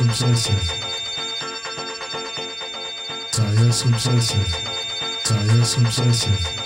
some senses. Tire some senses. Tire some senses.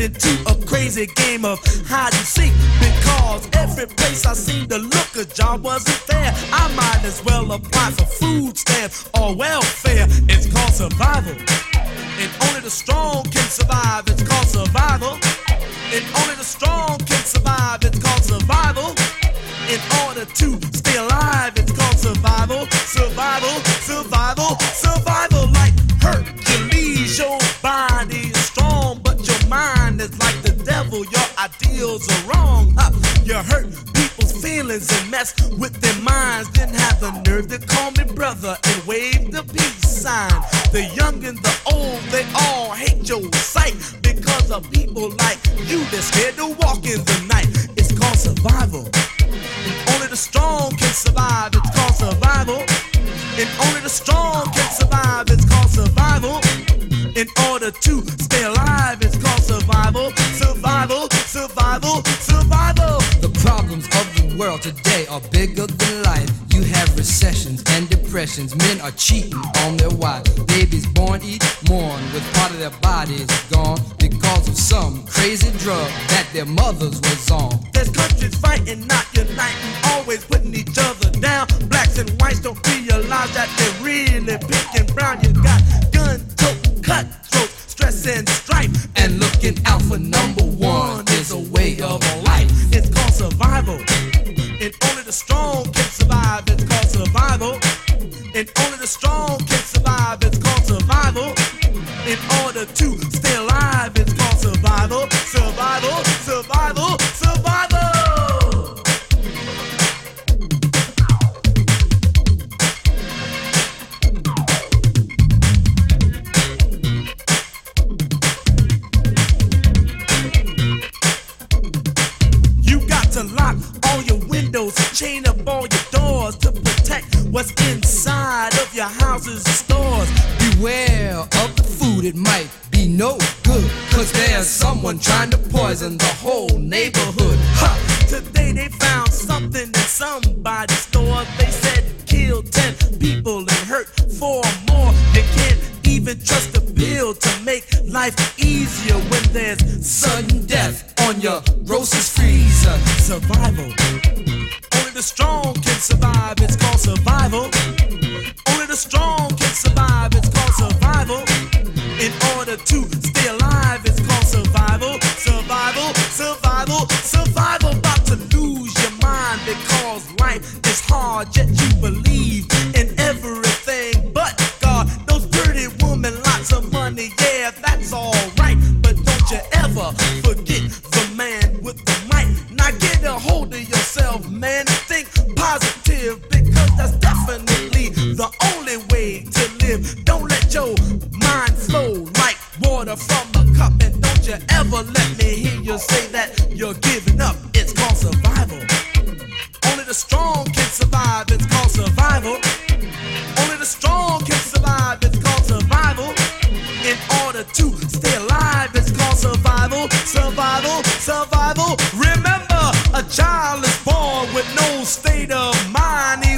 Into a crazy game of hide and seek. Because every place I seem to look, a job wasn't there. I might as well apply for food stamps or welfare. It's called survival. And only the strong can survive. It's called survival. And only the strong can survive. It's called survival. In order to stay alive, it's called survival, survival, survival, survival. Your ideals are wrong. Huh? You hurt people's feelings and mess with their minds. Then have the nerve to call me brother and wave the peace sign. The young and the old, they all hate your sight because of people like you that's scared to walk in the night. It's called survival. Only the strong can survive. It's called survival. And only the strong can survive. It's called survival. In order to stay alive. Survival, survival, survival. The problems of the world today are bigger than life. You have recessions and depressions. Men are cheating on their wives. Babies born each morn with part of their bodies gone because of some crazy drug that their mothers was on. There's countries fighting, not uniting, always putting each other down. Blacks and whites don't realize that they're really pink and brown. You got gun, tote, cutthroat, and. And looking out for number one is a way of life. It's called survival. And only the strong can survive. It's called survival. And only the strong can survive. It's called survival. In order to stay alive, it's called. Survival, survival, windows, chain up all your doors to protect what's inside of your houses and stores. Beware of the food, it might be no good. Cause there's someone trying to poison the whole neighborhood. Ha! Today they found something in somebody's store. They said killed 10 people and hurt four more. You can't even trust a bill to make life easier when there's Sudden death on your grocer's freezer. survival. The strong can survive, it's called survival. Only the strong can survive, it's called survival. In order to stay alive, it's called survival. Survival, survival, survival. Way to live. Don't let your mind flow like water from a cup. And don't you ever let me hear you say that you're giving up. It's called survival. Only the strong can survive. It's called survival. Only the strong can survive. It's called survival. In order to stay alive, it's called survival. Survival, survival. Remember, a child is born with no state of mind.